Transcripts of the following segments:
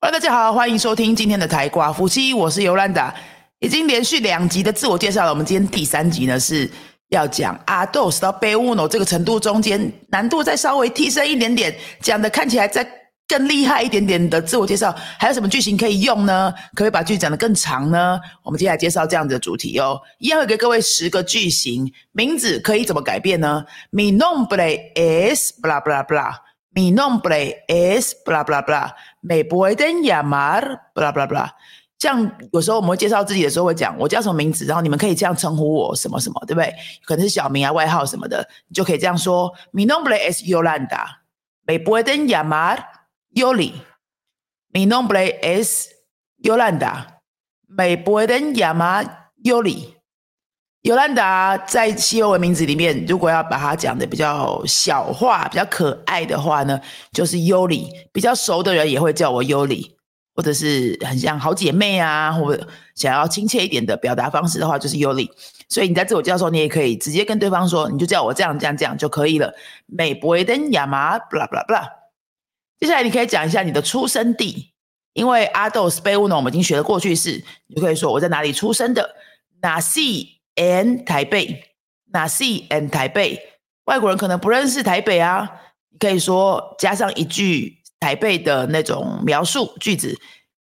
欢迎大家好，欢迎收听今天的台瓜夫妻，我是尤兰达。已经连续两集的自我介绍了，我们今天第三集呢是要讲阿豆到贝乌诺这个程度中间难度再稍微提升一点点，讲的看起来再更厉害一点点的自我介绍，还有什么句型可以用呢？可以把句讲得更长呢？我们接下来介绍这样的主题哦，一样会给各位十个句型，名字可以怎么改变呢？Mi nombre es blah blah Mi nombre es bla bla bla. Me pueden llamar bla bla bla.。像有时候我们会介绍自己的时候会讲我叫什么名字，然后你们可以这样称呼我什么什么，对不对？可能是小名啊、外号什么的，你就可以这样说：Mi nombre es Yolanda，Me pueden llamar Yoli。Mi nombre es Yolanda，Me pueden llamar Yoli。尤兰达在西欧文名字里面，如果要把它讲的比较小化、比较可爱的话呢，就是尤里。比较熟的人也会叫我尤里。或者是很像好姐妹啊，或者想要亲切一点的表达方式的话，就是尤里。所以你在自我介绍时候，你也可以直接跟对方说，你就叫我这样这样这样就可以了。美博登亚麻，blah blah blah。接下来你可以讲一下你的出生地，因为阿豆 s p a u n o 我们已经学了过去式，你就可以说我在哪里出生的。Nasi and 台北，Nasi and 台北。外国人可能不认识台北啊，你可以说加上一句。台北的那种描述句子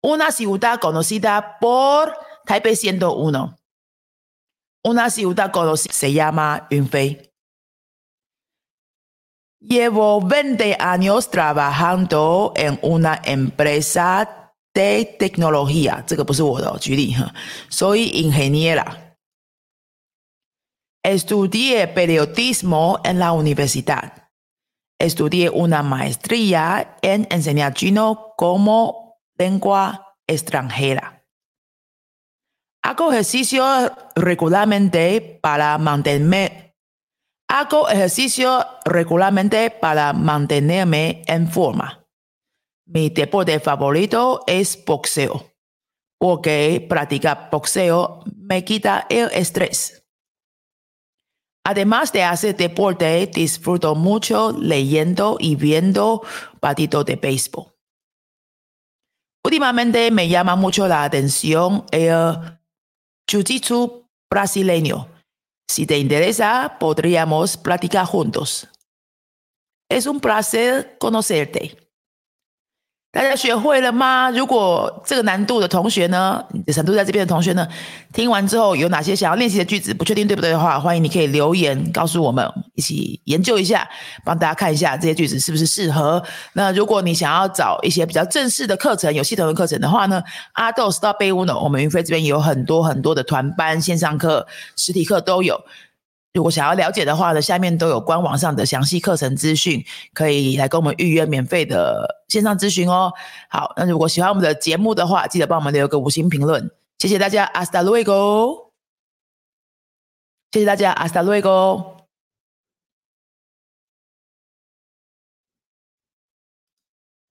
，una ciudad conocida por 台北 siendo uno，una ciudad conocida se llama Yunfei。Llevo veinte años trabajando en una empresa de tecnología，这个不是我的举例哈，soy ingeniera。Estudié periodismo en la universidad。Estudié una maestría en enseñar chino como lengua extranjera. Hago ejercicio regularmente para mantenerme. Hago ejercicio regularmente para mantenerme en forma. Mi deporte favorito es boxeo, porque practicar boxeo me quita el estrés. Además de hacer deporte, disfruto mucho leyendo y viendo partidos de béisbol. Últimamente me llama mucho la atención el jiu-jitsu brasileño. Si te interesa, podríamos platicar juntos. Es un placer conocerte. 大家学会了吗？如果这个难度的同学呢，程度在这边的同学呢，听完之后有哪些想要练习的句子，不确定对不对的话，欢迎你可以留言告诉我们，一起研究一下，帮大家看一下这些句子是不是适合。那如果你想要找一些比较正式的课程、有系统的课程的话呢，阿豆 Stop 贝乌呢，我们云飞这边有很多很多的团班、线上课、实体课都有。如果想要了解的话呢，下面都有官网上的详细课程资讯，可以来跟我们预约免费的线上咨询哦。好，那如果喜欢我们的节目的话，记得帮我们留个五星评论，谢谢大家，阿斯达路 g o 谢谢大家，阿斯达路 g o